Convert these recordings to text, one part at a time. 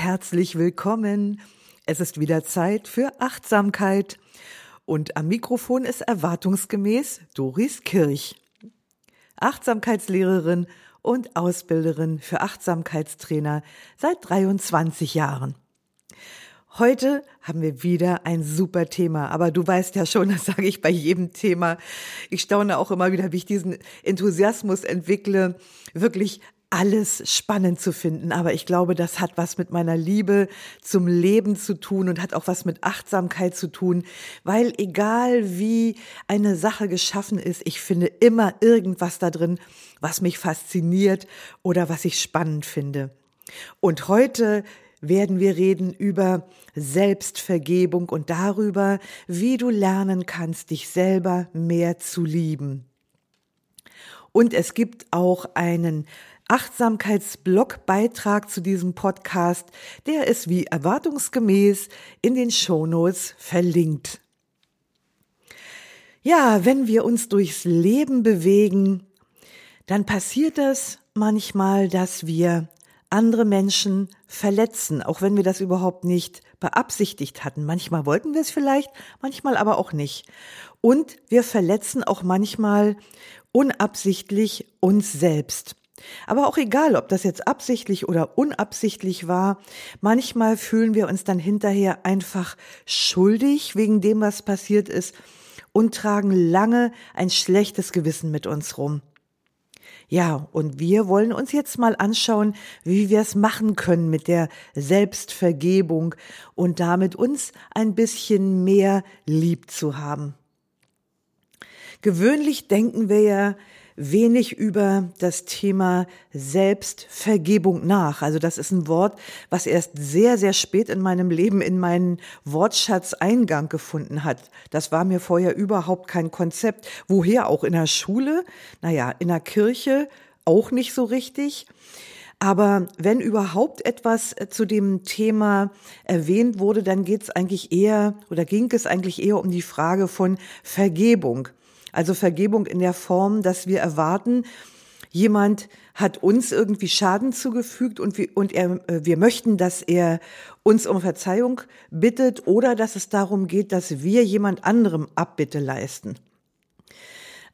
herzlich willkommen. Es ist wieder Zeit für Achtsamkeit. Und am Mikrofon ist erwartungsgemäß Doris Kirch, Achtsamkeitslehrerin und Ausbilderin für Achtsamkeitstrainer seit 23 Jahren. Heute haben wir wieder ein super Thema, aber du weißt ja schon, das sage ich bei jedem Thema. Ich staune auch immer wieder, wie ich diesen Enthusiasmus entwickle, wirklich alles spannend zu finden. Aber ich glaube, das hat was mit meiner Liebe zum Leben zu tun und hat auch was mit Achtsamkeit zu tun, weil egal wie eine Sache geschaffen ist, ich finde immer irgendwas da drin, was mich fasziniert oder was ich spannend finde. Und heute werden wir reden über Selbstvergebung und darüber, wie du lernen kannst, dich selber mehr zu lieben. Und es gibt auch einen Achtsamkeitsblogbeitrag zu diesem Podcast, der ist wie erwartungsgemäß in den Shownotes verlinkt. Ja, wenn wir uns durchs Leben bewegen, dann passiert es manchmal, dass wir andere Menschen verletzen, auch wenn wir das überhaupt nicht beabsichtigt hatten. Manchmal wollten wir es vielleicht, manchmal aber auch nicht. Und wir verletzen auch manchmal unabsichtlich uns selbst. Aber auch egal, ob das jetzt absichtlich oder unabsichtlich war, manchmal fühlen wir uns dann hinterher einfach schuldig wegen dem, was passiert ist und tragen lange ein schlechtes Gewissen mit uns rum. Ja, und wir wollen uns jetzt mal anschauen, wie wir es machen können mit der Selbstvergebung und damit uns ein bisschen mehr lieb zu haben. Gewöhnlich denken wir ja, wenig über das Thema Selbstvergebung nach. Also das ist ein Wort, was erst sehr, sehr spät in meinem Leben in meinen Wortschatz Eingang gefunden hat. Das war mir vorher überhaupt kein Konzept. Woher auch in der Schule? Naja, in der Kirche auch nicht so richtig. Aber wenn überhaupt etwas äh, zu dem Thema erwähnt wurde, dann geht es eigentlich eher oder ging es eigentlich eher um die Frage von Vergebung. Also Vergebung in der Form, dass wir erwarten, jemand hat uns irgendwie Schaden zugefügt und wir, und er, äh, wir möchten, dass er uns um Verzeihung bittet oder dass es darum geht, dass wir jemand anderem Abbitte leisten.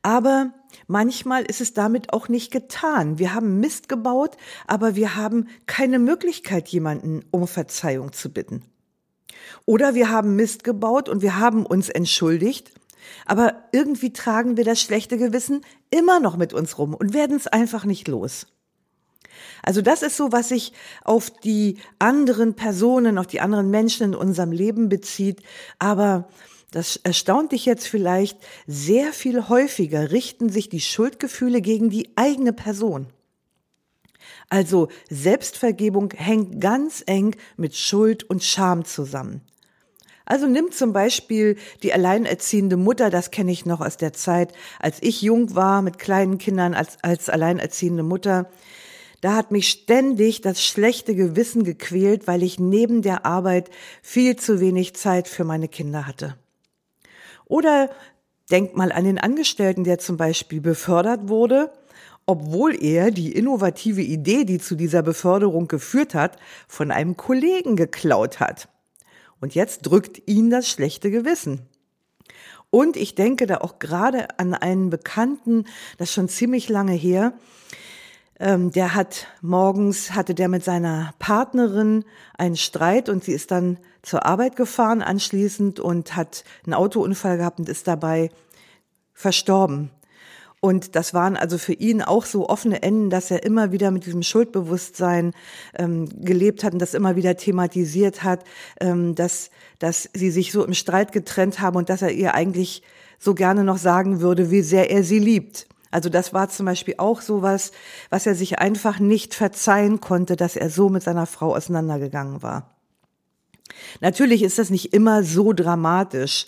Aber manchmal ist es damit auch nicht getan. Wir haben Mist gebaut, aber wir haben keine Möglichkeit, jemanden um Verzeihung zu bitten. Oder wir haben Mist gebaut und wir haben uns entschuldigt aber irgendwie tragen wir das schlechte Gewissen immer noch mit uns rum und werden es einfach nicht los. Also das ist so, was sich auf die anderen Personen, auf die anderen Menschen in unserem Leben bezieht. Aber das erstaunt dich jetzt vielleicht, sehr viel häufiger richten sich die Schuldgefühle gegen die eigene Person. Also Selbstvergebung hängt ganz eng mit Schuld und Scham zusammen. Also nimm zum Beispiel die alleinerziehende Mutter, das kenne ich noch aus der Zeit, als ich jung war mit kleinen Kindern als, als alleinerziehende Mutter. Da hat mich ständig das schlechte Gewissen gequält, weil ich neben der Arbeit viel zu wenig Zeit für meine Kinder hatte. Oder denk mal an den Angestellten, der zum Beispiel befördert wurde, obwohl er die innovative Idee, die zu dieser Beförderung geführt hat, von einem Kollegen geklaut hat. Und jetzt drückt ihn das schlechte Gewissen. Und ich denke da auch gerade an einen Bekannten, das ist schon ziemlich lange her, ähm, der hat morgens, hatte der mit seiner Partnerin einen Streit und sie ist dann zur Arbeit gefahren anschließend und hat einen Autounfall gehabt und ist dabei verstorben. Und das waren also für ihn auch so offene Enden, dass er immer wieder mit diesem Schuldbewusstsein ähm, gelebt hat und das immer wieder thematisiert hat, ähm, dass, dass sie sich so im Streit getrennt haben und dass er ihr eigentlich so gerne noch sagen würde, wie sehr er sie liebt. Also das war zum Beispiel auch sowas, was er sich einfach nicht verzeihen konnte, dass er so mit seiner Frau auseinandergegangen war. Natürlich ist das nicht immer so dramatisch.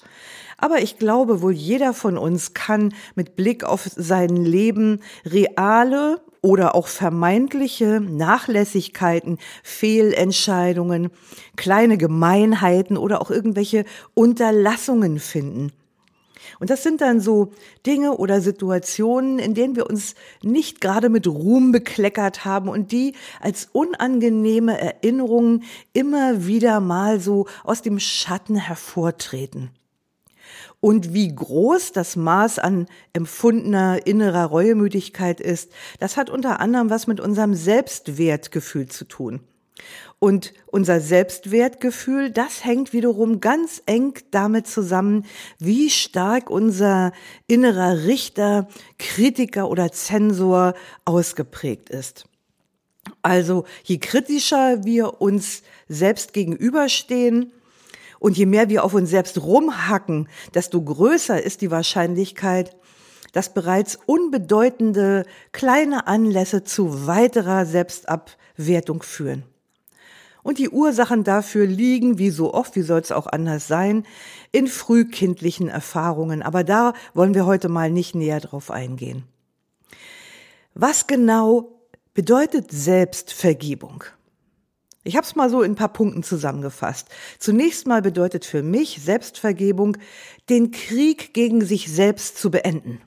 Aber ich glaube, wohl jeder von uns kann mit Blick auf sein Leben reale oder auch vermeintliche Nachlässigkeiten, Fehlentscheidungen, kleine Gemeinheiten oder auch irgendwelche Unterlassungen finden. Und das sind dann so Dinge oder Situationen, in denen wir uns nicht gerade mit Ruhm bekleckert haben und die als unangenehme Erinnerungen immer wieder mal so aus dem Schatten hervortreten. Und wie groß das Maß an empfundener innerer Reuemüdigkeit ist, das hat unter anderem was mit unserem Selbstwertgefühl zu tun. Und unser Selbstwertgefühl, das hängt wiederum ganz eng damit zusammen, wie stark unser innerer Richter, Kritiker oder Zensor ausgeprägt ist. Also je kritischer wir uns selbst gegenüberstehen, und je mehr wir auf uns selbst rumhacken, desto größer ist die Wahrscheinlichkeit, dass bereits unbedeutende kleine Anlässe zu weiterer Selbstabwertung führen. Und die Ursachen dafür liegen, wie so oft, wie soll es auch anders sein, in frühkindlichen Erfahrungen. Aber da wollen wir heute mal nicht näher drauf eingehen. Was genau bedeutet Selbstvergebung? Ich habe es mal so in ein paar Punkten zusammengefasst. Zunächst mal bedeutet für mich Selbstvergebung, den Krieg gegen sich selbst zu beenden.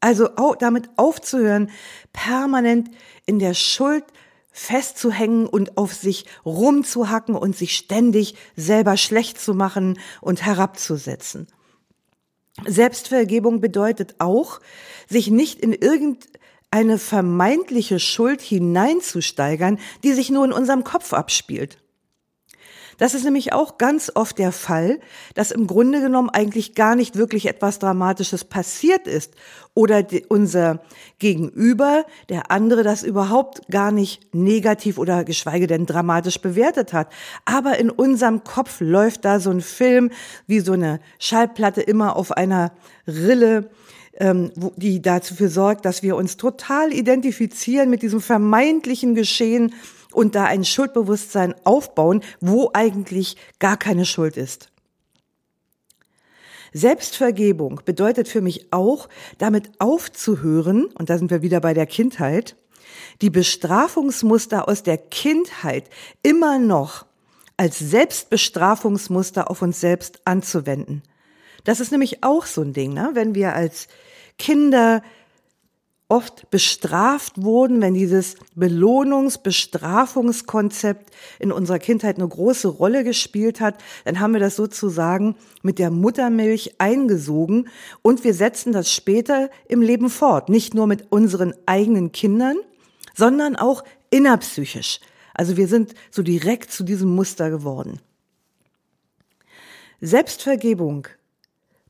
Also damit aufzuhören, permanent in der Schuld festzuhängen und auf sich rumzuhacken und sich ständig selber schlecht zu machen und herabzusetzen. Selbstvergebung bedeutet auch, sich nicht in irgendeine vermeintliche Schuld hineinzusteigern, die sich nur in unserem Kopf abspielt. Das ist nämlich auch ganz oft der Fall, dass im Grunde genommen eigentlich gar nicht wirklich etwas Dramatisches passiert ist oder unser Gegenüber, der andere, das überhaupt gar nicht negativ oder geschweige denn dramatisch bewertet hat. Aber in unserem Kopf läuft da so ein Film wie so eine Schallplatte immer auf einer Rille ähm, die dafür sorgt, dass wir uns total identifizieren mit diesem vermeintlichen Geschehen und da ein Schuldbewusstsein aufbauen, wo eigentlich gar keine Schuld ist. Selbstvergebung bedeutet für mich auch, damit aufzuhören, und da sind wir wieder bei der Kindheit, die Bestrafungsmuster aus der Kindheit immer noch als Selbstbestrafungsmuster auf uns selbst anzuwenden. Das ist nämlich auch so ein Ding, ne? wenn wir als Kinder oft bestraft wurden, wenn dieses Belohnungs-Bestrafungskonzept in unserer Kindheit eine große Rolle gespielt hat, dann haben wir das sozusagen mit der Muttermilch eingesogen und wir setzen das später im Leben fort. Nicht nur mit unseren eigenen Kindern, sondern auch innerpsychisch. Also wir sind so direkt zu diesem Muster geworden. Selbstvergebung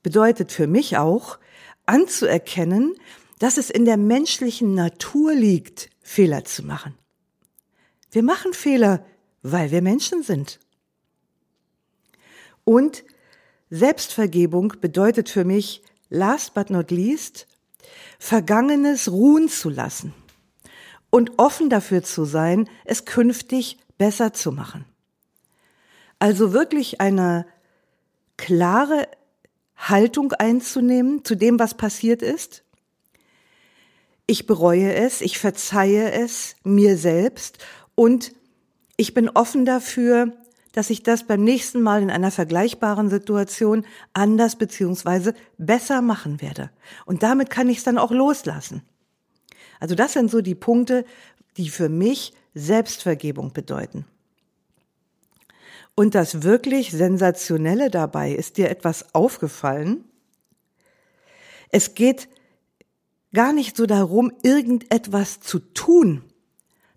bedeutet für mich auch, anzuerkennen, dass es in der menschlichen Natur liegt, Fehler zu machen. Wir machen Fehler, weil wir Menschen sind. Und Selbstvergebung bedeutet für mich, last but not least, Vergangenes ruhen zu lassen und offen dafür zu sein, es künftig besser zu machen. Also wirklich eine klare Haltung einzunehmen zu dem, was passiert ist ich bereue es, ich verzeihe es mir selbst und ich bin offen dafür, dass ich das beim nächsten Mal in einer vergleichbaren Situation anders beziehungsweise besser machen werde. Und damit kann ich es dann auch loslassen. Also das sind so die Punkte, die für mich Selbstvergebung bedeuten. Und das wirklich Sensationelle dabei, ist dir etwas aufgefallen? Es geht gar nicht so darum, irgendetwas zu tun,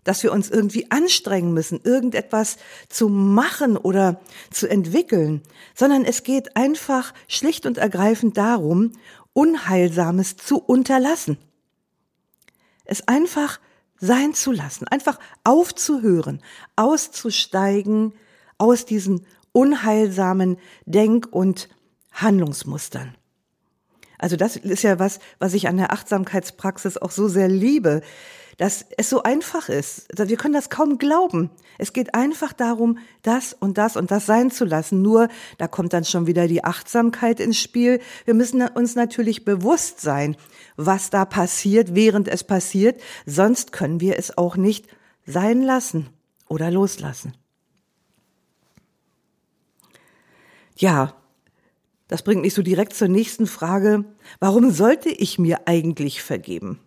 dass wir uns irgendwie anstrengen müssen, irgendetwas zu machen oder zu entwickeln, sondern es geht einfach schlicht und ergreifend darum, Unheilsames zu unterlassen. Es einfach sein zu lassen, einfach aufzuhören, auszusteigen aus diesen unheilsamen Denk- und Handlungsmustern. Also das ist ja was, was ich an der Achtsamkeitspraxis auch so sehr liebe. dass es so einfach ist. Wir können das kaum glauben. Es geht einfach darum, das und das und das sein zu lassen. Nur, da kommt dann schon wieder die Achtsamkeit ins Spiel. Wir müssen uns natürlich bewusst sein, was da passiert, während es passiert. Sonst können wir es auch nicht sein lassen oder loslassen. Ja, das bringt mich so direkt zur nächsten Frage. Warum sollte ich mir eigentlich vergeben?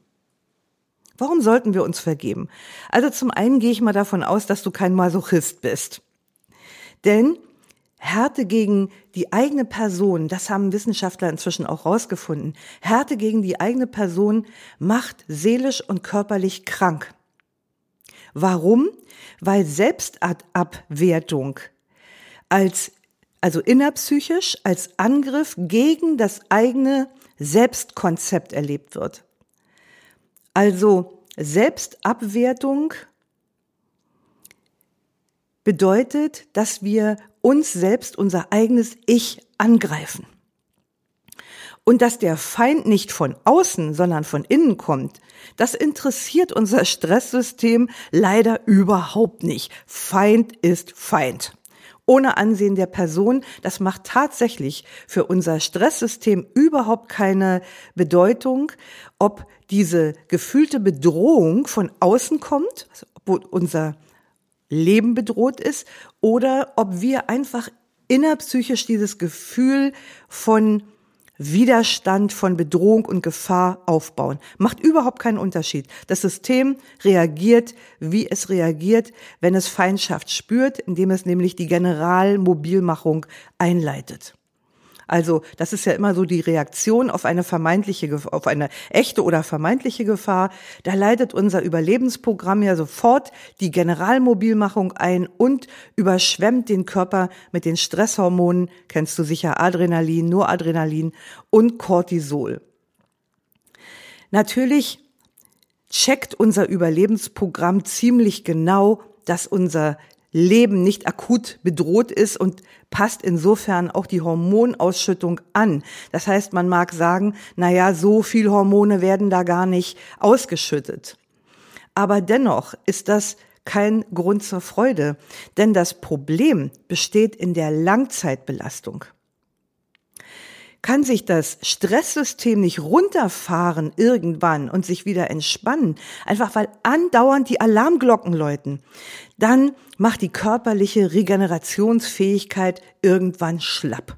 Warum sollten wir uns vergeben? Also zum einen gehe ich mal davon aus, dass du kein Masochist bist. Denn Härte gegen die eigene Person, das haben Wissenschaftler inzwischen auch rausgefunden, Härte gegen die eigene Person macht seelisch und körperlich krank. Warum? Weil Selbstabwertung als, also innerpsychisch, als Angriff gegen das eigene Selbstkonzept erlebt wird. Also Selbstabwertung bedeutet, dass wir uns selbst, unser eigenes Ich angreifen. Und dass der Feind nicht von außen, sondern von innen kommt, das interessiert unser Stresssystem leider überhaupt nicht. Feind ist Feind ohne Ansehen der Person. Das macht tatsächlich für unser Stresssystem überhaupt keine Bedeutung, ob diese gefühlte Bedrohung von außen kommt, also ob unser Leben bedroht ist, oder ob wir einfach innerpsychisch dieses Gefühl von Widerstand von Bedrohung und Gefahr aufbauen. Macht überhaupt keinen Unterschied. Das System reagiert, wie es reagiert, wenn es Feindschaft spürt, indem es nämlich die Generalmobilmachung einleitet. Also das ist ja immer so die Reaktion auf eine vermeintliche, auf eine echte oder vermeintliche Gefahr. Da leitet unser Überlebensprogramm ja sofort die Generalmobilmachung ein und überschwemmt den Körper mit den Stresshormonen, kennst du sicher Adrenalin, Noradrenalin und Cortisol. Natürlich checkt unser Überlebensprogramm ziemlich genau, dass unser Leben nicht akut bedroht ist und passt insofern auch die Hormonausschüttung an. Das heißt, man mag sagen, na ja, so viel Hormone werden da gar nicht ausgeschüttet. Aber dennoch ist das kein Grund zur Freude, denn das Problem besteht in der Langzeitbelastung kann sich das Stresssystem nicht runterfahren irgendwann und sich wieder entspannen, einfach weil andauernd die Alarmglocken läuten, dann macht die körperliche Regenerationsfähigkeit irgendwann schlapp.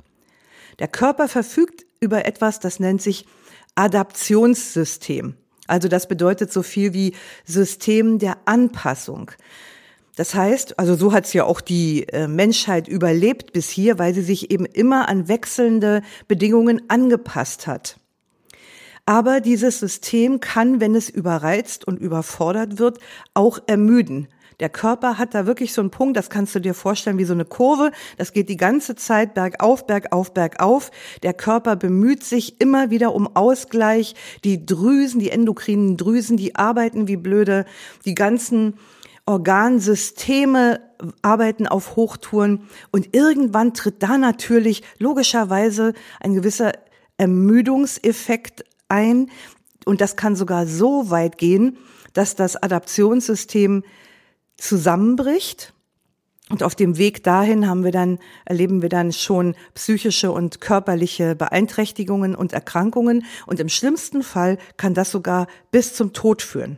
Der Körper verfügt über etwas, das nennt sich Adaptionssystem. Also das bedeutet so viel wie System der Anpassung. Das heißt, also so hat es ja auch die äh, Menschheit überlebt bis hier, weil sie sich eben immer an wechselnde Bedingungen angepasst hat. Aber dieses System kann, wenn es überreizt und überfordert wird, auch ermüden. Der Körper hat da wirklich so einen Punkt, das kannst du dir vorstellen wie so eine Kurve. Das geht die ganze Zeit bergauf, bergauf, bergauf. Der Körper bemüht sich immer wieder um Ausgleich. Die Drüsen, die endokrinen Drüsen, die arbeiten wie blöde. Die ganzen Organsysteme arbeiten auf Hochtouren und irgendwann tritt da natürlich logischerweise ein gewisser Ermüdungseffekt ein und das kann sogar so weit gehen, dass das Adaptionssystem zusammenbricht. Und auf dem Weg dahin haben wir dann, erleben wir dann schon psychische und körperliche Beeinträchtigungen und Erkrankungen. Und im schlimmsten Fall kann das sogar bis zum Tod führen.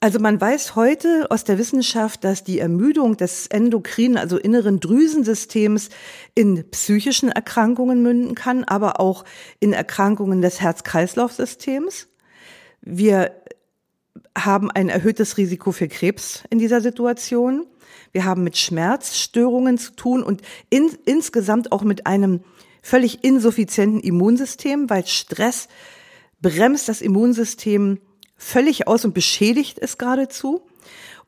Also man weiß heute aus der Wissenschaft, dass die Ermüdung des endokrinen, also inneren Drüsensystems in psychischen Erkrankungen münden kann, aber auch in Erkrankungen des Herz-Kreislauf-Systems. Wir haben ein erhöhtes Risiko für Krebs in dieser Situation. Wir haben mit Schmerzstörungen zu tun und in, insgesamt auch mit einem völlig insuffizienten Immunsystem, weil Stress bremst das Immunsystem völlig aus und beschädigt es geradezu.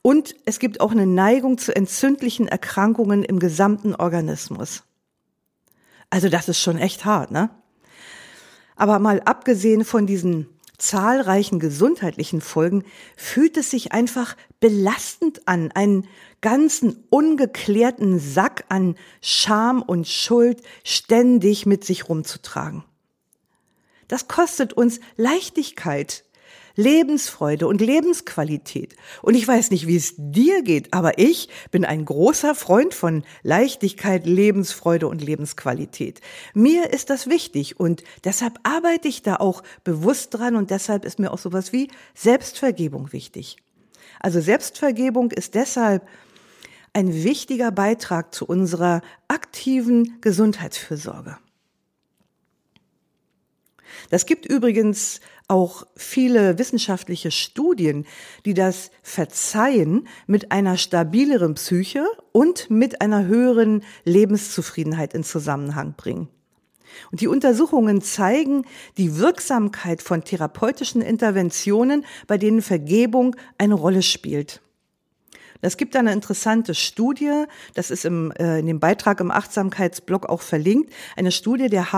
Und es gibt auch eine Neigung zu entzündlichen Erkrankungen im gesamten Organismus. Also das ist schon echt hart, ne? Aber mal abgesehen von diesen zahlreichen gesundheitlichen Folgen fühlt es sich einfach belastend an, einen ganzen ungeklärten Sack an Scham und Schuld ständig mit sich rumzutragen. Das kostet uns Leichtigkeit, Lebensfreude und Lebensqualität. Und ich weiß nicht, wie es dir geht, aber ich bin ein großer Freund von Leichtigkeit, Lebensfreude und Lebensqualität. Mir ist das wichtig und deshalb arbeite ich da auch bewusst dran und deshalb ist mir auch sowas wie Selbstvergebung wichtig. Also Selbstvergebung ist deshalb ein wichtiger Beitrag zu unserer aktiven Gesundheitsfürsorge. Das gibt übrigens auch viele wissenschaftliche Studien, die das Verzeihen mit einer stabileren Psyche und mit einer höheren Lebenszufriedenheit in Zusammenhang bringen. Und die Untersuchungen zeigen die Wirksamkeit von therapeutischen Interventionen, bei denen Vergebung eine Rolle spielt. Es gibt eine interessante Studie, das ist im, äh, in dem Beitrag im Achtsamkeitsblog auch verlinkt, eine Studie der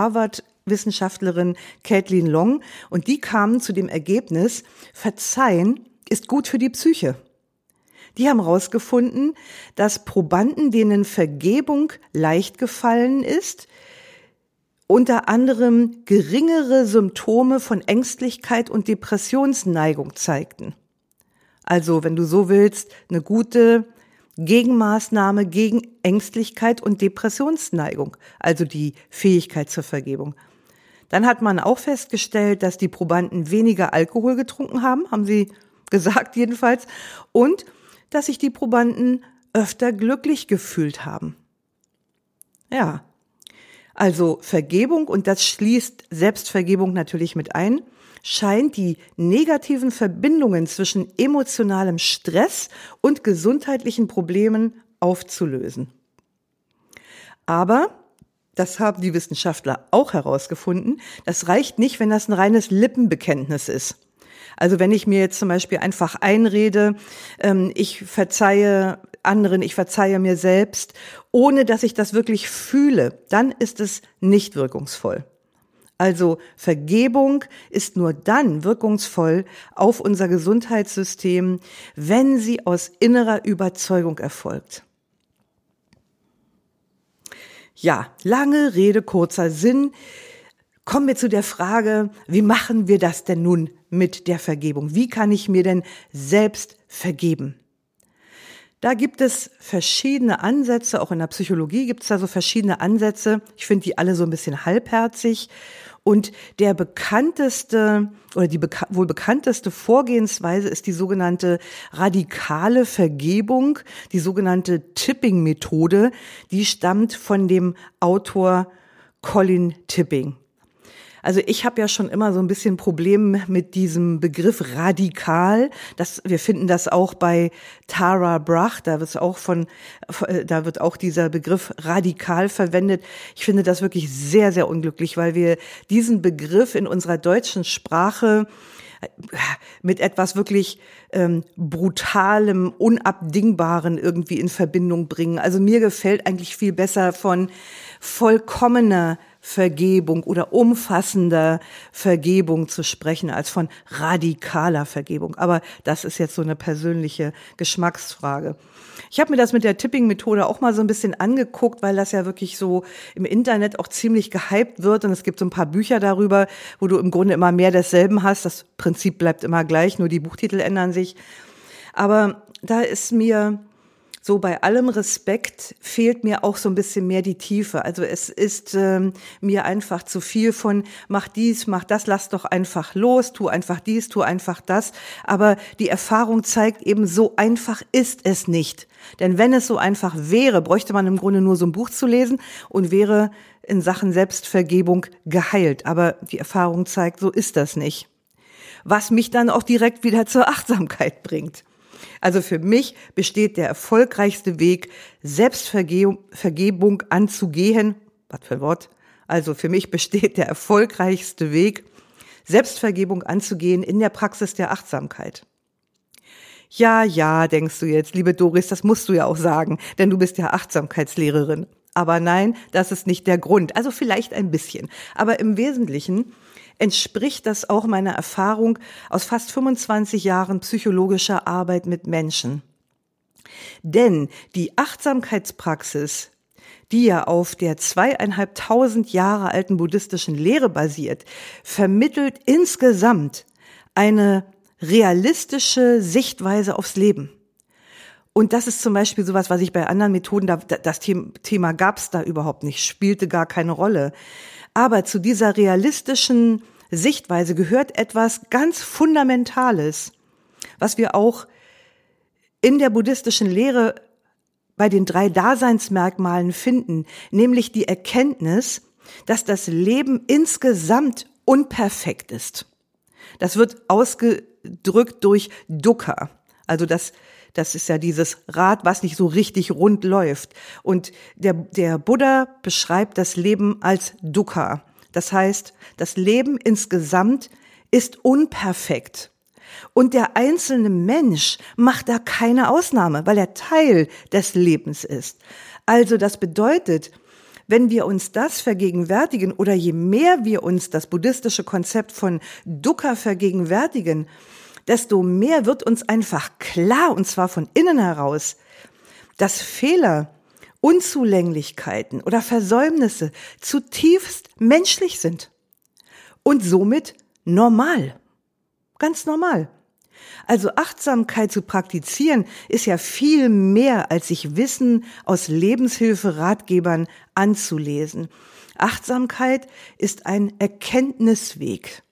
Harvard-Wissenschaftlerin Caitlin Long und die kamen zu dem Ergebnis, Verzeihen ist gut für die Psyche. Die haben herausgefunden, dass Probanden, denen Vergebung leicht gefallen ist, unter anderem geringere Symptome von Ängstlichkeit und Depressionsneigung zeigten. Also, wenn du so willst, eine gute Gegenmaßnahme gegen Ängstlichkeit und Depressionsneigung, also die Fähigkeit zur Vergebung. Dann hat man auch festgestellt, dass die Probanden weniger Alkohol getrunken haben, haben sie gesagt jedenfalls, und dass sich die Probanden öfter glücklich gefühlt haben. Ja, also Vergebung, und das schließt Selbstvergebung natürlich mit ein, scheint die negativen Verbindungen zwischen emotionalem Stress und gesundheitlichen Problemen aufzulösen. Aber das haben die Wissenschaftler auch herausgefunden. Das reicht nicht, wenn das ein reines Lippenbekenntnis ist. Also wenn ich mir jetzt zum Beispiel einfach einrede, ähm, ich verzeihe anderen, ich verzeihe mir selbst, ohne dass ich das wirklich fühle, dann ist es nicht wirkungsvoll. Also Vergebung ist nur dann wirkungsvoll auf unser Gesundheitssystem, wenn sie aus innerer Überzeugung erfolgt. Ja, lange Rede, kurzer Sinn. Kommen wir zu der Frage, wie machen wir das denn nun mit der Vergebung? Wie kann ich mir denn selbst vergeben? Da gibt es verschiedene Ansätze, auch in der Psychologie gibt es da so verschiedene Ansätze. Ich finde die alle so ein bisschen halbherzig. Und der bekannteste oder die beka wohl bekannteste Vorgehensweise ist die sogenannte radikale Vergebung, die sogenannte Tipping-Methode. Die stammt von dem Autor Colin Tipping. Also ich habe ja schon immer so ein bisschen Problem mit diesem Begriff radikal. Das, wir finden das auch bei Tara Brach, da wird auch von, da wird auch dieser Begriff radikal verwendet. Ich finde das wirklich sehr, sehr unglücklich, weil wir diesen Begriff in unserer deutschen Sprache äh, mit etwas wirklich ähm, brutalem, unabdingbaren irgendwie in Verbindung bringen. Also mir gefällt eigentlich viel besser von vollkommener Vergebung oder umfassender Vergebung zu sprechen als von radikaler Vergebung. Aber das ist jetzt so eine persönliche Geschmacksfrage. Ich habe mir das mit der Tipping-Methode auch mal so ein bisschen angeguckt, weil das ja wirklich so im Internet auch ziemlich gehypt wird und es gibt so ein paar Bücher darüber, wo du im Grunde immer mehr desselben hast. Das Prinzip bleibt immer gleich, nur die Buchtitel ändern sich. Aber da ist mir so bei allem Respekt fehlt mir auch so ein bisschen mehr die Tiefe. Also es ist ähm, mir einfach zu viel von mach dies, mach das, lass doch einfach los, tu einfach dies, tu einfach das. Aber die Erfahrung zeigt eben, so einfach ist es nicht. Denn wenn es so einfach wäre, bräuchte man im Grunde nur so ein Buch zu lesen und wäre in Sachen Selbstvergebung geheilt. Aber die Erfahrung zeigt, so ist das nicht. Was mich dann auch direkt wieder zur Achtsamkeit bringt. Also für mich besteht der erfolgreichste Weg, Selbstvergebung anzugehen. Was für ein Wort? Also für mich besteht der erfolgreichste Weg, Selbstvergebung anzugehen in der Praxis der Achtsamkeit. Ja, ja, denkst du jetzt, liebe Doris, das musst du ja auch sagen, denn du bist ja Achtsamkeitslehrerin. Aber nein, das ist nicht der Grund. Also vielleicht ein bisschen. Aber im Wesentlichen entspricht das auch meiner Erfahrung aus fast 25 Jahren psychologischer Arbeit mit Menschen. Denn die Achtsamkeitspraxis, die ja auf der zweieinhalbtausend Jahre alten buddhistischen Lehre basiert, vermittelt insgesamt eine realistische Sichtweise aufs Leben. Und das ist zum Beispiel sowas, was ich bei anderen Methoden, das Thema gab es da überhaupt nicht, spielte gar keine Rolle. Aber zu dieser realistischen Sichtweise gehört etwas ganz Fundamentales, was wir auch in der buddhistischen Lehre bei den drei Daseinsmerkmalen finden, nämlich die Erkenntnis, dass das Leben insgesamt unperfekt ist. Das wird ausgedrückt durch Dukkha, also das das ist ja dieses Rad, was nicht so richtig rund läuft. Und der, der Buddha beschreibt das Leben als Dukkha. Das heißt, das Leben insgesamt ist unperfekt. Und der einzelne Mensch macht da keine Ausnahme, weil er Teil des Lebens ist. Also das bedeutet, wenn wir uns das vergegenwärtigen oder je mehr wir uns das buddhistische Konzept von Dukkha vergegenwärtigen, desto mehr wird uns einfach klar, und zwar von innen heraus, dass Fehler, Unzulänglichkeiten oder Versäumnisse zutiefst menschlich sind und somit normal. Ganz normal. Also Achtsamkeit zu praktizieren ist ja viel mehr, als sich Wissen aus Lebenshilfe Ratgebern anzulesen. Achtsamkeit ist ein Erkenntnisweg.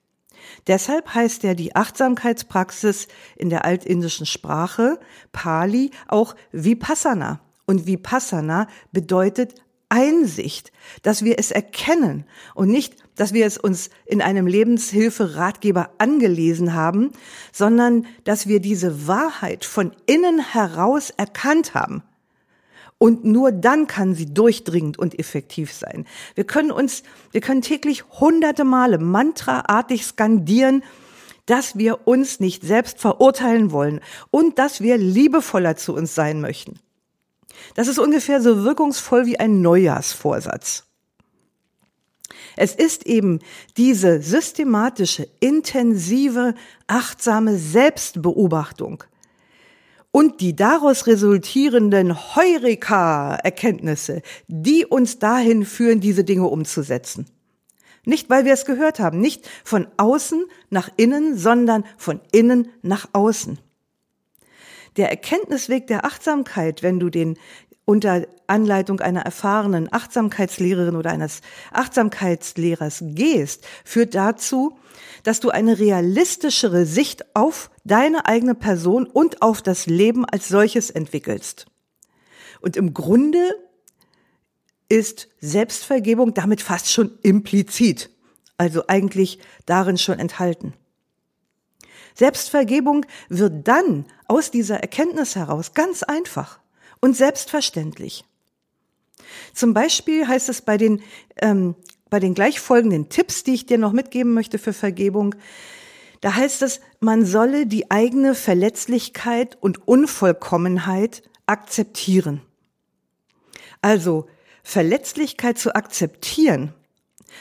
Deshalb heißt ja die Achtsamkeitspraxis in der altindischen Sprache Pali auch Vipassana. Und Vipassana bedeutet Einsicht, dass wir es erkennen und nicht, dass wir es uns in einem Lebenshilfe-Ratgeber angelesen haben, sondern dass wir diese Wahrheit von innen heraus erkannt haben. Und nur dann kann sie durchdringend und effektiv sein. Wir können uns, wir können täglich hunderte Male mantraartig skandieren, dass wir uns nicht selbst verurteilen wollen und dass wir liebevoller zu uns sein möchten. Das ist ungefähr so wirkungsvoll wie ein Neujahrsvorsatz. Es ist eben diese systematische, intensive, achtsame Selbstbeobachtung und die daraus resultierenden Heureka-Erkenntnisse, die uns dahin führen, diese Dinge umzusetzen. Nicht, weil wir es gehört haben, nicht von außen nach innen, sondern von innen nach außen. Der Erkenntnisweg der Achtsamkeit, wenn du den unter Anleitung einer erfahrenen Achtsamkeitslehrerin oder eines Achtsamkeitslehrers gehst, führt dazu, dass du eine realistischere Sicht auf deine eigene Person und auf das Leben als solches entwickelst. Und im Grunde ist Selbstvergebung damit fast schon implizit, also eigentlich darin schon enthalten. Selbstvergebung wird dann aus dieser Erkenntnis heraus ganz einfach und selbstverständlich. Zum Beispiel heißt es bei den, ähm, bei den gleich folgenden Tipps, die ich dir noch mitgeben möchte für Vergebung, da heißt es, man solle die eigene Verletzlichkeit und Unvollkommenheit akzeptieren. Also Verletzlichkeit zu akzeptieren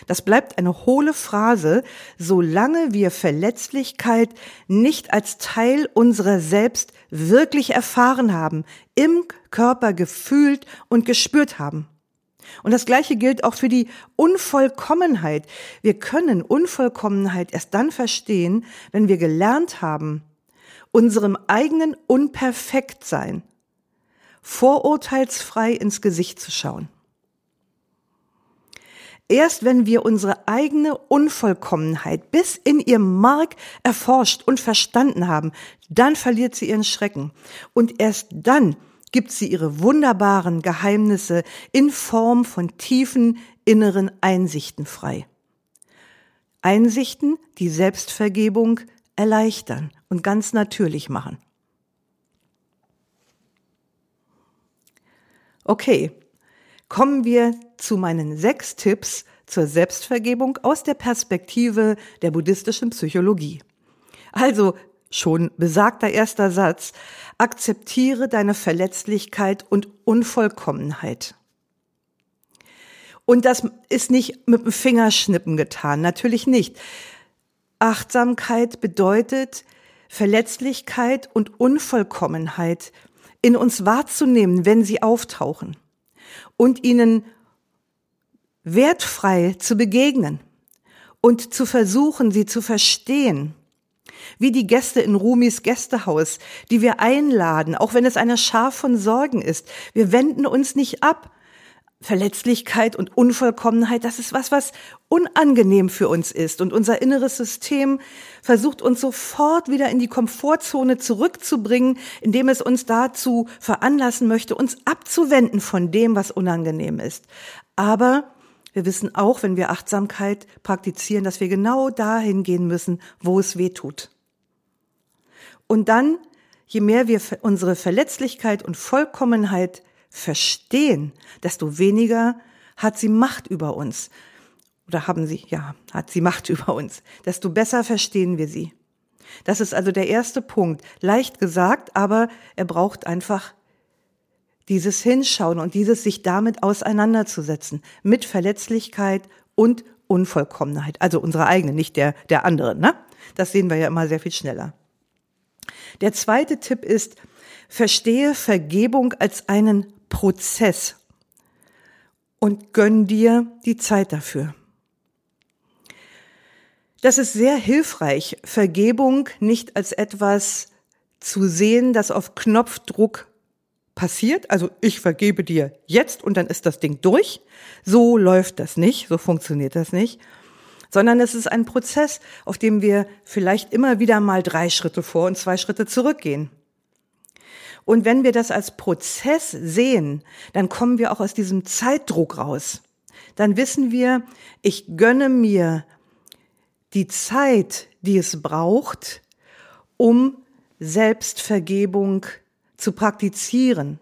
das bleibt eine hohle Phrase, solange wir Verletzlichkeit nicht als Teil unserer selbst wirklich erfahren haben, im Körper gefühlt und gespürt haben. Und das Gleiche gilt auch für die Unvollkommenheit. Wir können Unvollkommenheit erst dann verstehen, wenn wir gelernt haben, unserem eigenen Unperfektsein vorurteilsfrei ins Gesicht zu schauen. Erst wenn wir unsere eigene Unvollkommenheit bis in ihr Mark erforscht und verstanden haben, dann verliert sie ihren Schrecken. Und erst dann gibt sie ihre wunderbaren Geheimnisse in Form von tiefen inneren Einsichten frei. Einsichten, die Selbstvergebung erleichtern und ganz natürlich machen. Okay, kommen wir zu meinen sechs Tipps zur Selbstvergebung aus der Perspektive der buddhistischen Psychologie. Also schon besagter erster Satz, akzeptiere deine Verletzlichkeit und Unvollkommenheit. Und das ist nicht mit dem Fingerschnippen getan, natürlich nicht. Achtsamkeit bedeutet, Verletzlichkeit und Unvollkommenheit in uns wahrzunehmen, wenn sie auftauchen und ihnen wertfrei zu begegnen und zu versuchen, sie zu verstehen Wie die Gäste in Rumis Gästehaus, die wir einladen, auch wenn es eine Schar von Sorgen ist. Wir wenden uns nicht ab. Verletzlichkeit und Unvollkommenheit, das ist was, was unangenehm für uns ist. Und unser inneres System versucht uns sofort wieder in die Komfortzone zurückzubringen, indem es uns dazu veranlassen möchte, uns abzuwenden von dem, was unangenehm ist. Aber wir wissen auch, wenn wir Achtsamkeit praktizieren, dass wir genau dahin gehen müssen, wo es weh tut. Und dann, je mehr wir unsere Verletzlichkeit und Vollkommenheit verstehen, desto weniger hat sie Macht über uns. Oder haben sie, ja, hat sie Macht über uns. Desto besser verstehen wir sie. Das ist also der erste Punkt. Leicht gesagt, aber er braucht einfach dieses Hinschauen und dieses sich damit auseinanderzusetzen. Mit Verletzlichkeit und Unvollkommenheit. Also unsere eigene, nicht der, der anderen, ne? Das sehen wir ja immer sehr viel schneller. Der zweite Tipp ist, verstehe Vergebung als einen Prozess und gönn dir die Zeit dafür. Das ist sehr hilfreich, Vergebung nicht als etwas zu sehen, das auf Knopfdruck passiert. Also ich vergebe dir jetzt und dann ist das Ding durch. So läuft das nicht, so funktioniert das nicht. Sondern es ist ein Prozess, auf dem wir vielleicht immer wieder mal drei Schritte vor und zwei Schritte zurückgehen. Und wenn wir das als Prozess sehen, dann kommen wir auch aus diesem Zeitdruck raus. Dann wissen wir, ich gönne mir die Zeit, die es braucht, um Selbstvergebung zu praktizieren,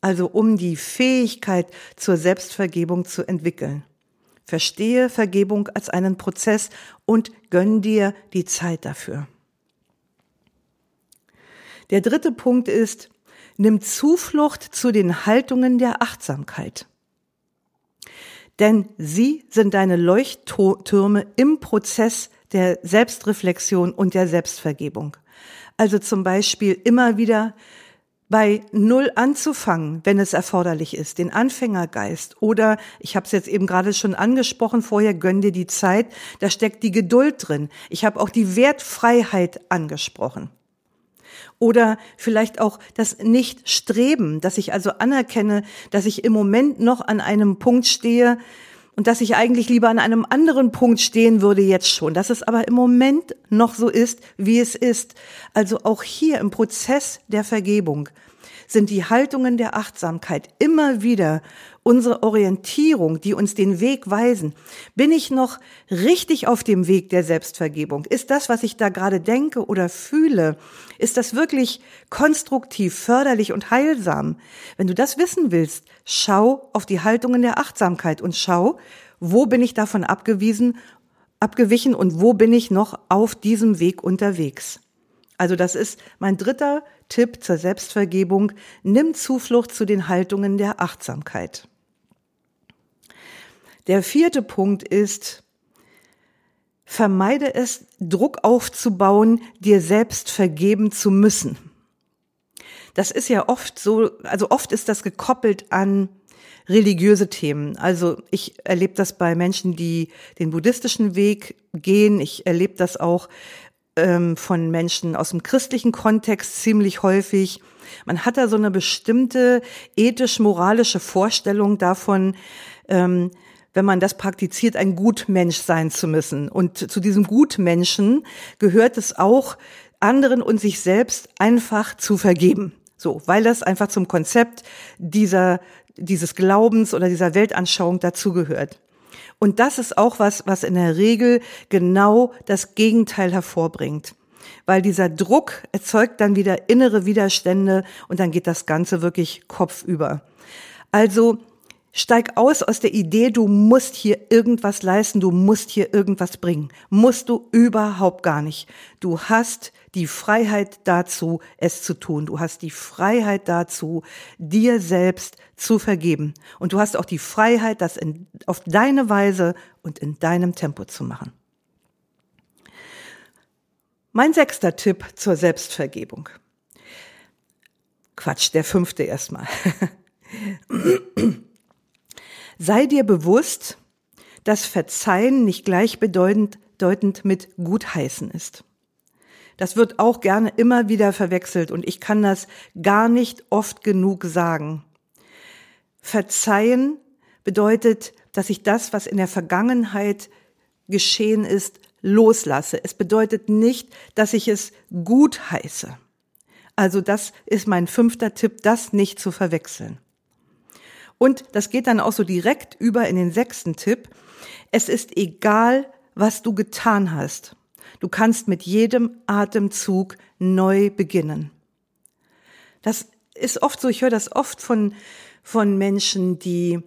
also um die Fähigkeit zur Selbstvergebung zu entwickeln. Verstehe Vergebung als einen Prozess und gönn dir die Zeit dafür. Der dritte Punkt ist, nimm Zuflucht zu den Haltungen der Achtsamkeit. Denn sie sind deine Leuchttürme im Prozess der Selbstreflexion und der Selbstvergebung. Also zum Beispiel immer wieder bei Null anzufangen, wenn es erforderlich ist, den Anfängergeist. Oder, ich habe es jetzt eben gerade schon angesprochen, vorher gönn dir die Zeit, da steckt die Geduld drin. Ich habe auch die Wertfreiheit angesprochen. Oder vielleicht auch das Nicht-Streben, dass ich also anerkenne, dass ich im Moment noch an einem Punkt stehe und dass ich eigentlich lieber an einem anderen Punkt stehen würde jetzt schon, dass es aber im Moment noch so ist, wie es ist. Also auch hier im Prozess der Vergebung sind die Haltungen der Achtsamkeit immer wieder unsere Orientierung, die uns den Weg weisen. Bin ich noch richtig auf dem Weg der Selbstvergebung? Ist das, was ich da gerade denke oder fühle, ist das wirklich konstruktiv, förderlich und heilsam? Wenn du das wissen willst, schau auf die Haltungen der Achtsamkeit und schau, wo bin ich davon abgewiesen, abgewichen und wo bin ich noch auf diesem Weg unterwegs? Also das ist mein dritter Tipp zur Selbstvergebung. Nimm Zuflucht zu den Haltungen der Achtsamkeit. Der vierte Punkt ist, vermeide es, Druck aufzubauen, dir selbst vergeben zu müssen. Das ist ja oft so, also oft ist das gekoppelt an religiöse Themen. Also ich erlebe das bei Menschen, die den buddhistischen Weg gehen. Ich erlebe das auch ähm, von Menschen aus dem christlichen Kontext ziemlich häufig. Man hat da so eine bestimmte ethisch-moralische Vorstellung davon, ähm, wenn man das praktiziert, ein Gutmensch sein zu müssen. Und zu diesem Gutmenschen gehört es auch, anderen und sich selbst einfach zu vergeben. So, weil das einfach zum Konzept dieser, dieses Glaubens oder dieser Weltanschauung dazugehört. Und das ist auch was, was in der Regel genau das Gegenteil hervorbringt. Weil dieser Druck erzeugt dann wieder innere Widerstände und dann geht das Ganze wirklich kopfüber. Also Steig aus aus der Idee, du musst hier irgendwas leisten, du musst hier irgendwas bringen. Musst du überhaupt gar nicht. Du hast die Freiheit dazu, es zu tun. Du hast die Freiheit dazu, dir selbst zu vergeben. Und du hast auch die Freiheit, das in, auf deine Weise und in deinem Tempo zu machen. Mein sechster Tipp zur Selbstvergebung. Quatsch, der fünfte erstmal. Sei dir bewusst, dass Verzeihen nicht gleichbedeutend mit Gutheißen ist. Das wird auch gerne immer wieder verwechselt und ich kann das gar nicht oft genug sagen. Verzeihen bedeutet, dass ich das, was in der Vergangenheit geschehen ist, loslasse. Es bedeutet nicht, dass ich es gut heiße. Also das ist mein fünfter Tipp, das nicht zu verwechseln. Und das geht dann auch so direkt über in den sechsten Tipp. Es ist egal, was du getan hast. Du kannst mit jedem Atemzug neu beginnen. Das ist oft so, ich höre das oft von, von Menschen, die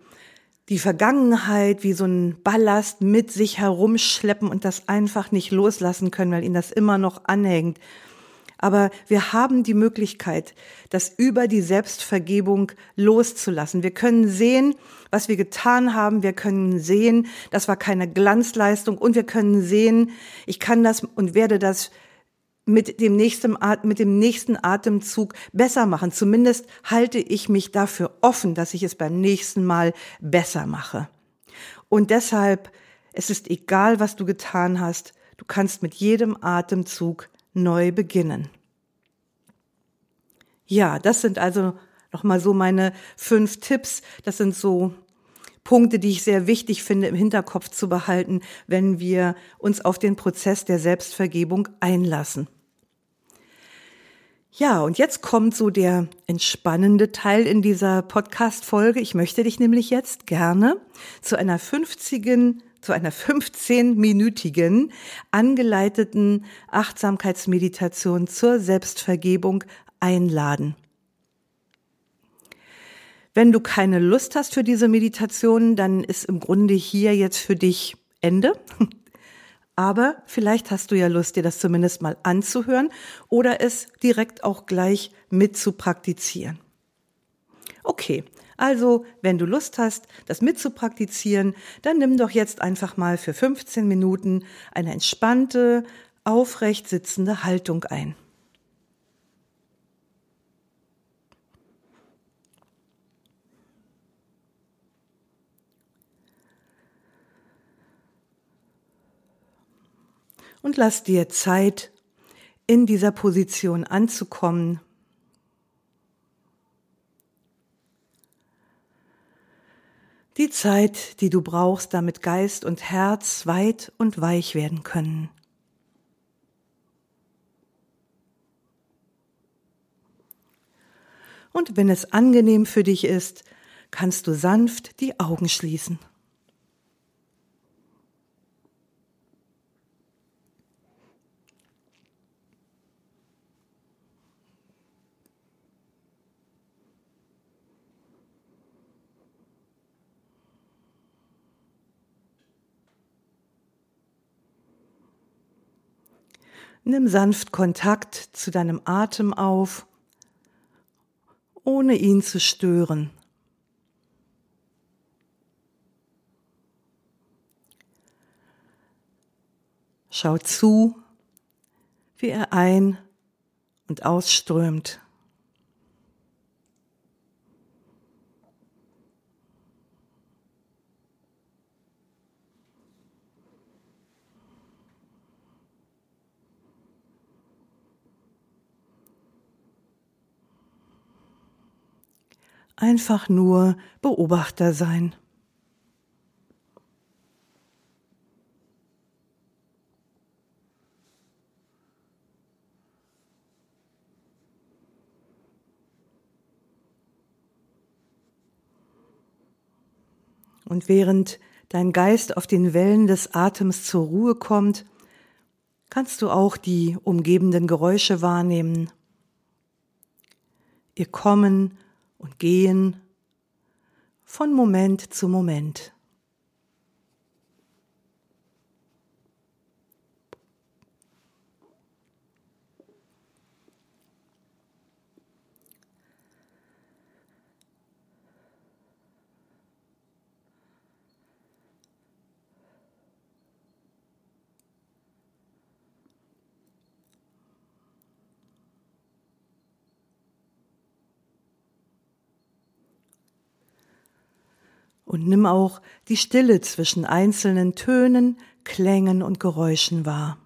die Vergangenheit wie so ein Ballast mit sich herumschleppen und das einfach nicht loslassen können, weil ihnen das immer noch anhängt. Aber wir haben die Möglichkeit, das über die Selbstvergebung loszulassen. Wir können sehen, was wir getan haben. Wir können sehen, das war keine Glanzleistung. Und wir können sehen, ich kann das und werde das mit dem nächsten, mit dem nächsten Atemzug besser machen. Zumindest halte ich mich dafür offen, dass ich es beim nächsten Mal besser mache. Und deshalb, es ist egal, was du getan hast. Du kannst mit jedem Atemzug neu beginnen. Ja, das sind also nochmal so meine fünf Tipps. Das sind so Punkte, die ich sehr wichtig finde, im Hinterkopf zu behalten, wenn wir uns auf den Prozess der Selbstvergebung einlassen. Ja, und jetzt kommt so der entspannende Teil in dieser Podcast-Folge. Ich möchte dich nämlich jetzt gerne zu einer 50 zu einer 15-minütigen angeleiteten Achtsamkeitsmeditation zur Selbstvergebung einladen. Wenn du keine Lust hast für diese Meditation, dann ist im Grunde hier jetzt für dich Ende. Aber vielleicht hast du ja Lust, dir das zumindest mal anzuhören oder es direkt auch gleich mit zu praktizieren. Okay, also, wenn du Lust hast, das mitzupraktizieren, dann nimm doch jetzt einfach mal für 15 Minuten eine entspannte, aufrecht sitzende Haltung ein. Und lass dir Zeit, in dieser Position anzukommen Die Zeit, die du brauchst, damit Geist und Herz weit und weich werden können. Und wenn es angenehm für dich ist, kannst du sanft die Augen schließen. Nimm sanft Kontakt zu deinem Atem auf, ohne ihn zu stören. Schau zu, wie er ein- und ausströmt. Einfach nur Beobachter sein. Und während dein Geist auf den Wellen des Atems zur Ruhe kommt, kannst du auch die umgebenden Geräusche wahrnehmen. Ihr Kommen und Gehen von Moment zu Moment. Und nimm auch die Stille zwischen einzelnen Tönen, Klängen und Geräuschen wahr.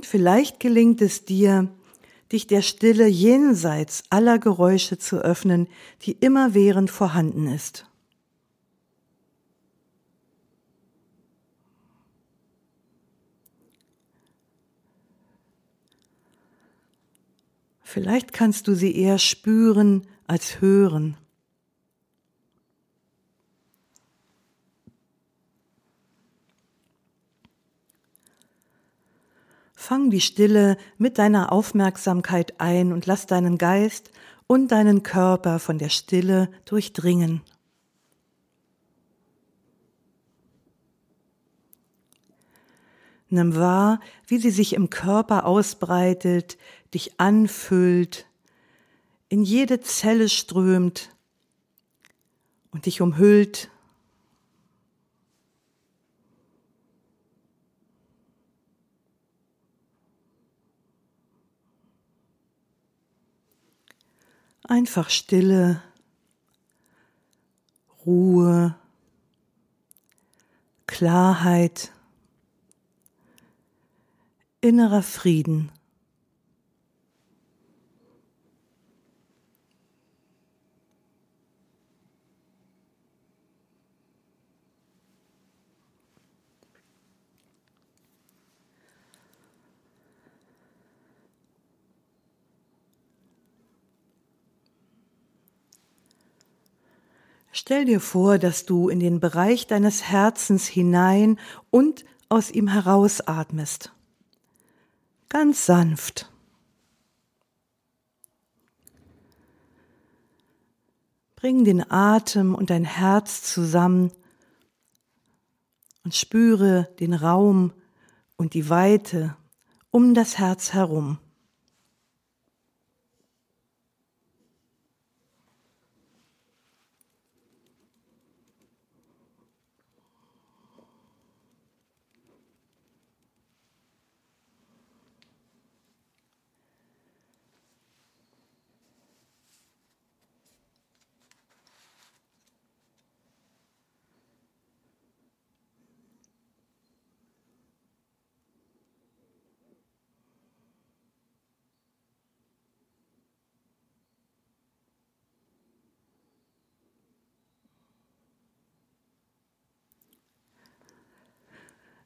Und vielleicht gelingt es dir, dich der Stille jenseits aller Geräusche zu öffnen, die immerwährend vorhanden ist. Vielleicht kannst du sie eher spüren als hören. Fang die Stille mit deiner Aufmerksamkeit ein und lass deinen Geist und deinen Körper von der Stille durchdringen. Nimm wahr, wie sie sich im Körper ausbreitet, dich anfüllt, in jede Zelle strömt und dich umhüllt Einfach Stille, Ruhe, Klarheit, innerer Frieden. Stell dir vor, dass du in den Bereich deines Herzens hinein und aus ihm herausatmest. Ganz sanft. Bring den Atem und dein Herz zusammen und spüre den Raum und die Weite um das Herz herum.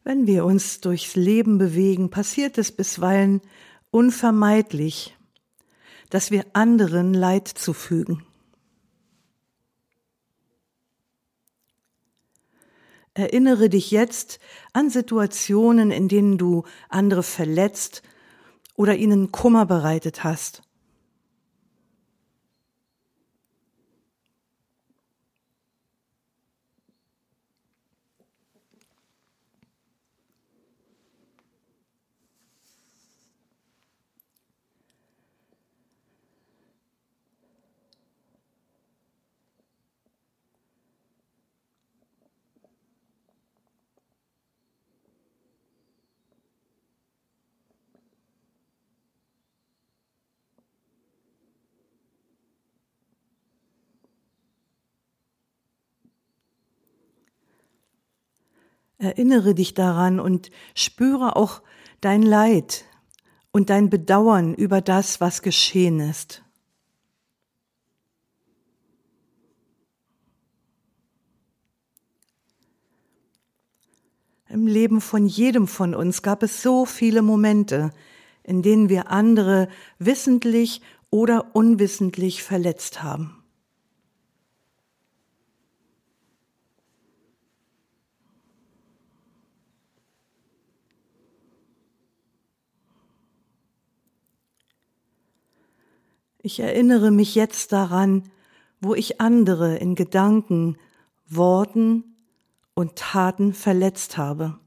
Wenn wir uns durchs Leben bewegen, passiert es bisweilen unvermeidlich, dass wir anderen Leid zufügen. Erinnere dich jetzt an Situationen, in denen du andere verletzt oder ihnen Kummer bereitet hast. Erinnere dich daran und spüre auch dein Leid und dein Bedauern über das, was geschehen ist. Im Leben von jedem von uns gab es so viele Momente, in denen wir andere wissentlich oder unwissentlich verletzt haben. Ich erinnere mich jetzt daran, wo ich andere in Gedanken, Worten und Taten verletzt habe.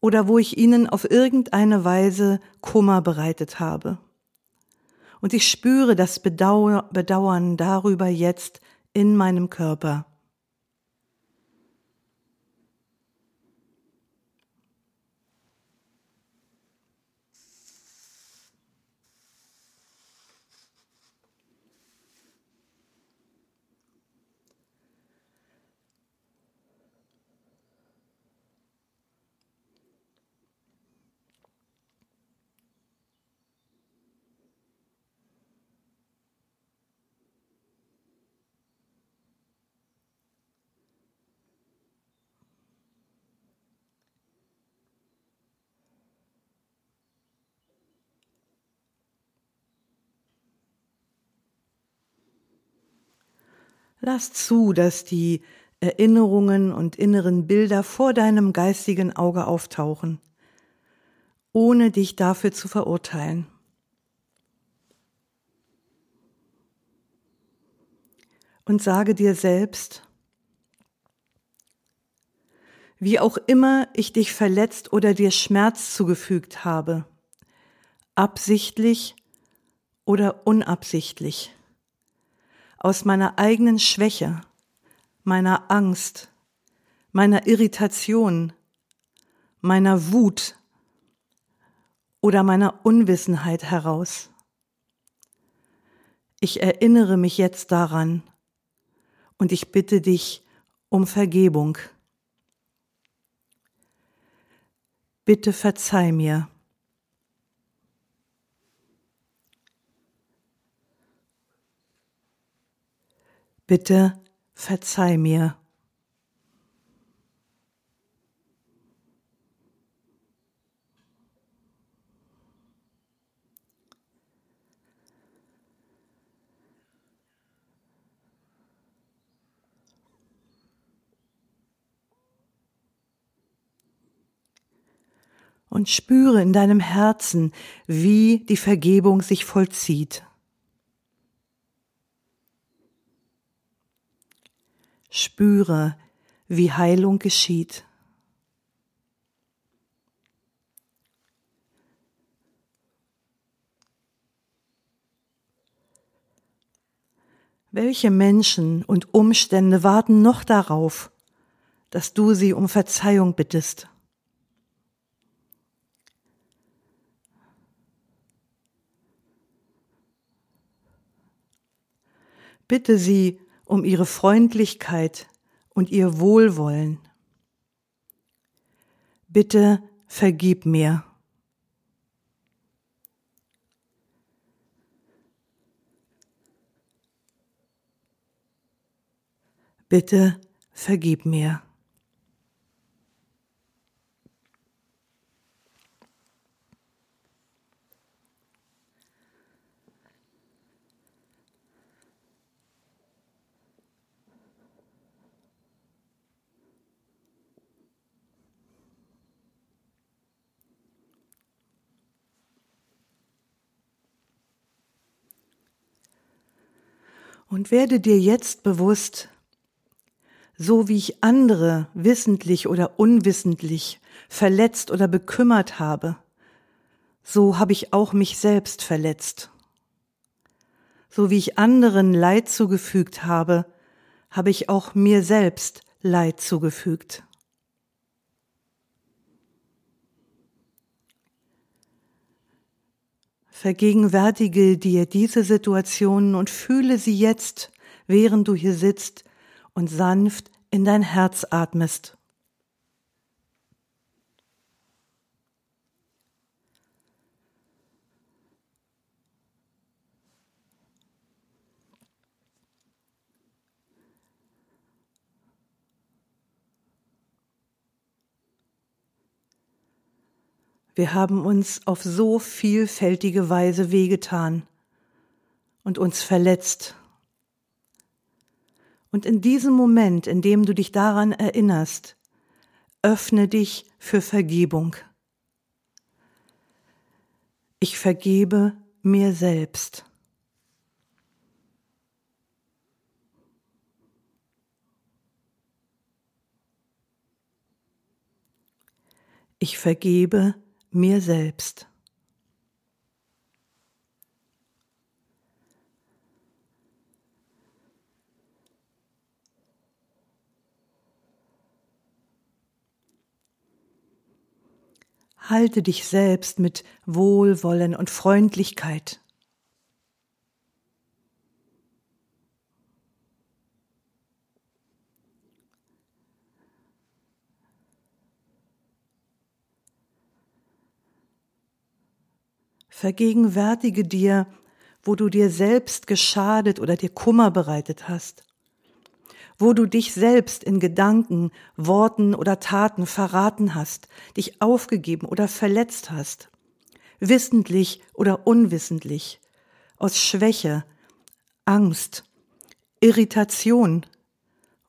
Oder wo ich ihnen auf irgendeine Weise Kummer bereitet habe. Und ich spüre das Bedauern darüber jetzt in meinem Körper. Lass zu, dass die Erinnerungen und inneren Bilder vor deinem geistigen Auge auftauchen, ohne dich dafür zu verurteilen. Und sage dir selbst, wie auch immer ich dich verletzt oder dir Schmerz zugefügt habe, absichtlich oder unabsichtlich, aus meiner eigenen Schwäche, meiner Angst, meiner Irritation, meiner Wut oder meiner Unwissenheit heraus. Ich erinnere mich jetzt daran und ich bitte dich um Vergebung. Bitte verzeih mir. Bitte verzeih mir. und spüre in deinem Herzen, wie die Vergebung sich vollzieht. Spüre, wie Heilung geschieht. Welche Menschen und Umstände warten noch darauf, dass du sie um Verzeihung bittest? Bitte sie um ihre Freundlichkeit und ihr Wohlwollen. Bitte vergib mir. Bitte vergib mir. Und werde dir jetzt bewusst, so wie ich andere wissentlich oder unwissentlich verletzt oder bekümmert habe, so habe ich auch mich selbst verletzt. So wie ich anderen Leid zugefügt habe, habe ich auch mir selbst Leid zugefügt. Vergegenwärtige dir diese Situationen und fühle sie jetzt, während du hier sitzt und sanft in dein Herz atmest. Wir haben uns auf so vielfältige Weise wehgetan und uns verletzt. Und in diesem Moment, in dem du dich daran erinnerst, öffne dich für Vergebung. Ich vergebe mir selbst. Ich vergebe mir selbst. Halte dich selbst mit Wohlwollen und Freundlichkeit. Vergegenwärtige dir, wo du dir selbst geschadet oder dir Kummer bereitet hast, wo du dich selbst in Gedanken, Worten oder Taten verraten hast, dich aufgegeben oder verletzt hast, wissentlich oder unwissentlich, aus Schwäche, Angst, Irritation,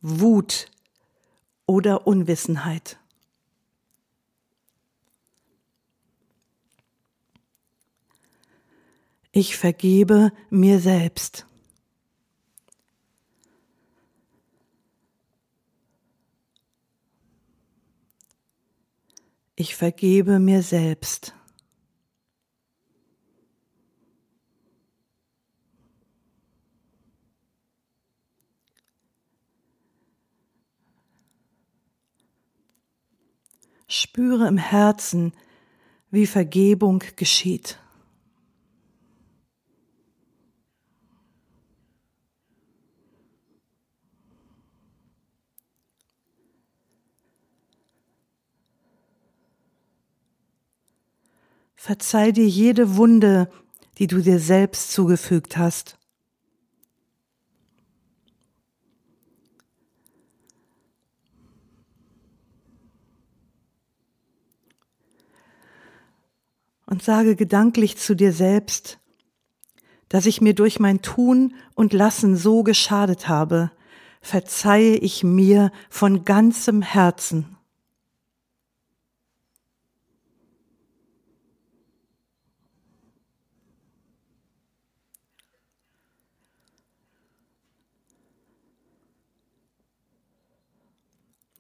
Wut oder Unwissenheit. Ich vergebe mir selbst. Ich vergebe mir selbst. Spüre im Herzen, wie Vergebung geschieht. Verzeih dir jede Wunde, die du dir selbst zugefügt hast. Und sage gedanklich zu dir selbst, dass ich mir durch mein Tun und Lassen so geschadet habe, verzeihe ich mir von ganzem Herzen.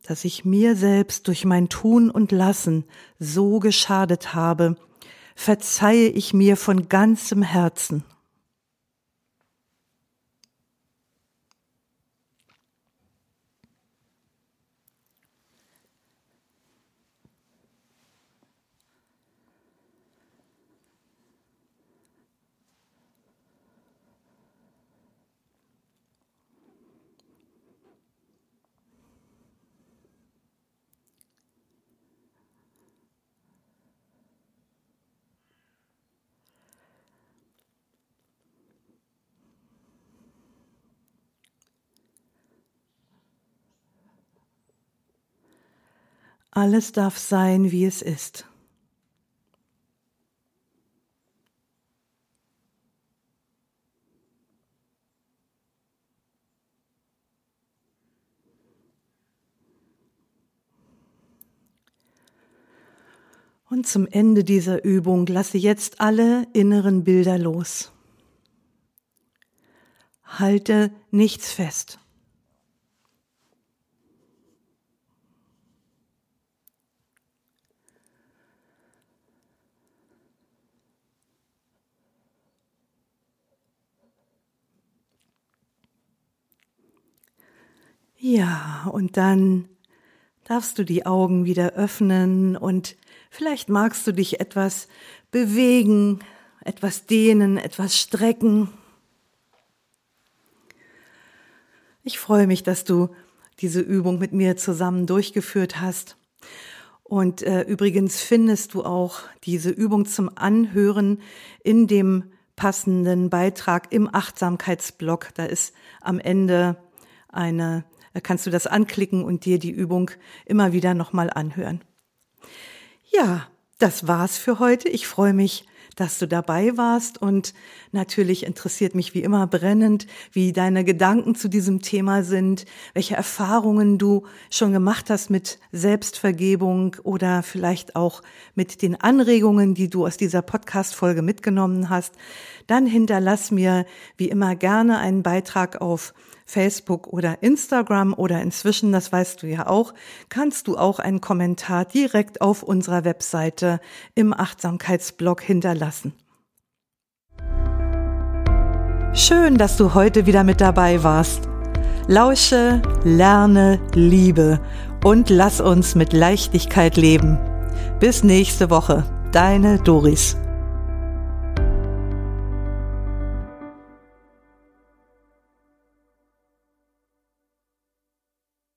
Dass ich mir selbst durch mein Tun und Lassen so geschadet habe, verzeihe ich mir von ganzem Herzen. Alles darf sein, wie es ist. Und zum Ende dieser Übung lasse jetzt alle inneren Bilder los. Halte nichts fest. Ja, und dann darfst du die Augen wieder öffnen und vielleicht magst du dich etwas bewegen, etwas dehnen, etwas strecken. Ich freue mich, dass du diese Übung mit mir zusammen durchgeführt hast. Und äh, übrigens findest du auch diese Übung zum Anhören in dem passenden Beitrag im Achtsamkeitsblog. Da ist am Ende eine da kannst du das anklicken und dir die Übung immer wieder nochmal anhören. Ja, das war's für heute. Ich freue mich, dass du dabei warst und natürlich interessiert mich wie immer brennend, wie deine Gedanken zu diesem Thema sind, welche Erfahrungen du schon gemacht hast mit Selbstvergebung oder vielleicht auch mit den Anregungen, die du aus dieser Podcast-Folge mitgenommen hast. Dann hinterlass mir wie immer gerne einen Beitrag auf Facebook oder Instagram oder inzwischen, das weißt du ja auch, kannst du auch einen Kommentar direkt auf unserer Webseite im Achtsamkeitsblog hinterlassen. Schön, dass du heute wieder mit dabei warst. Lausche, lerne, liebe und lass uns mit Leichtigkeit leben. Bis nächste Woche, deine Doris.